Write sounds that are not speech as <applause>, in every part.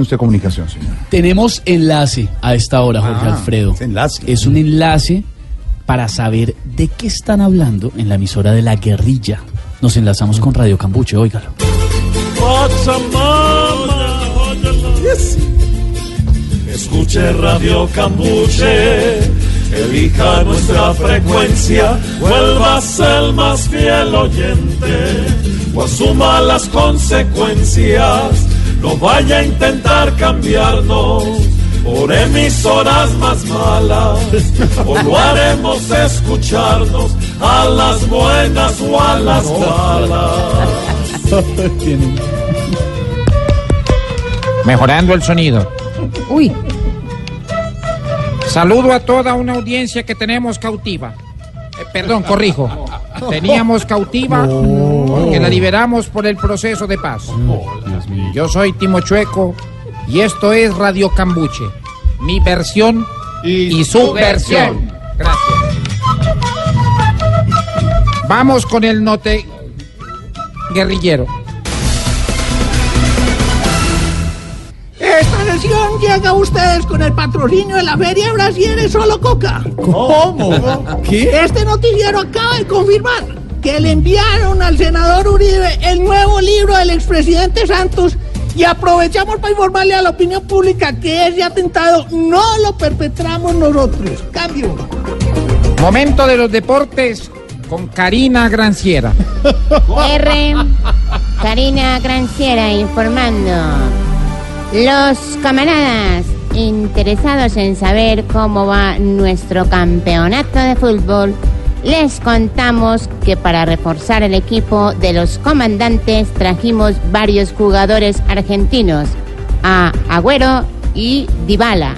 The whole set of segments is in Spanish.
usted comunicación, señor. Tenemos enlace a esta hora, Jorge Ah, Alfredo. es enlace. Es un enlace para saber de qué están hablando en la emisora de la guerrilla. Nos enlazamos con Radio Cambuche, óigalo. Escuche Radio Cambuche, elija nuestra frecuencia, vuelvas el más fiel oyente, o asuma las consecuencias, no vaya a intentar cambiarnos por emisoras más malas, o lo haremos escucharnos a las buenas o a las malas. <laughs> Mejorando el sonido. Uy, Saludo a toda una audiencia que tenemos cautiva. Eh, perdón, corrijo. <laughs> Teníamos cautiva que la liberamos por el proceso de paz. Yo soy Timo Chueco y esto es Radio Cambuche. Mi versión y, su versión. Gracias. Vamos con el note guerrillero. Llega a ustedes con el patrocinio de la Feria Brasileña Solo Coca. ¿Cómo? ¿Qué? Este noticiero acaba de confirmar que le enviaron al senador Uribe el nuevo libro del expresidente Santos y aprovechamos para informarle a la opinión pública que ese atentado no lo perpetramos nosotros. Cambio. Momento de los deportes con Karina Granciera. <laughs> R. Karina Granciera informando. Los camaradas interesados en saber cómo va nuestro campeonato de fútbol, les contamos que para reforzar el equipo de los comandantes trajimos varios jugadores argentinos, a Agüero y Dybala.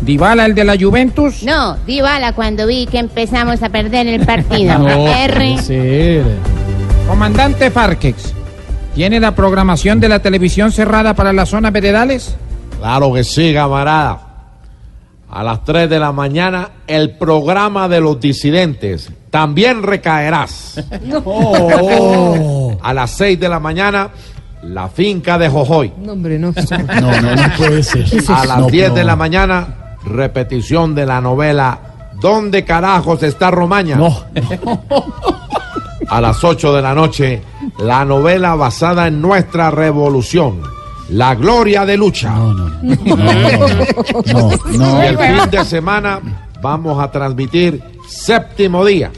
Dybala, el de la Juventus. No, Dybala cuando vi que empezamos a perder el partido. <laughs> R. Comandante Farkex, ¿tiene la programación de la televisión cerrada para las zonas veredales? Claro que sí, camarada. A las 3 de la mañana, el programa de los disidentes. También recaerás. <laughs> A las 6 de la mañana, la finca de Jojoy. No, hombre, no. <laughs> No, no, no puede ser. A las No, 10 de la mañana, repetición de la novela ¿Dónde carajos está Romaña? No, A las 8 de la noche, la novela basada en nuestra revolución. La gloria de lucha. <laughs> no, no, no, no, no. Y el fin de semana vamos a transmitir séptimo día.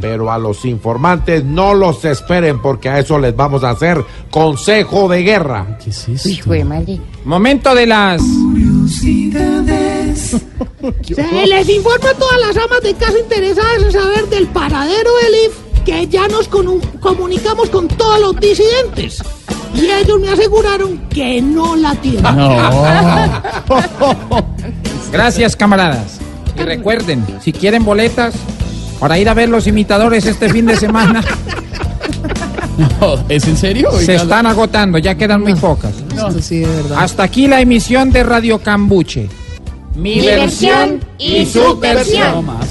Pero a los informantes no los esperen porque a eso les vamos a hacer consejo de guerra. ¿Qué es esto? Hijo de madre. Momento de las... Se <laughs> les informa a todas las amas de casa interesadas en saber del paradero del IF que ya nos comunicamos con todos los disidentes. Y ellos me aseguraron que no la tienen. No. <laughs> Gracias, camaradas. Y recuerden, si quieren boletas para ir a ver los imitadores este fin de semana, <laughs> No, ¿Es en serio? se están agotando, ya quedan muy pocas. Hasta aquí la emisión de Radio Cambuche. Mi, Mi versión y su No versión. más,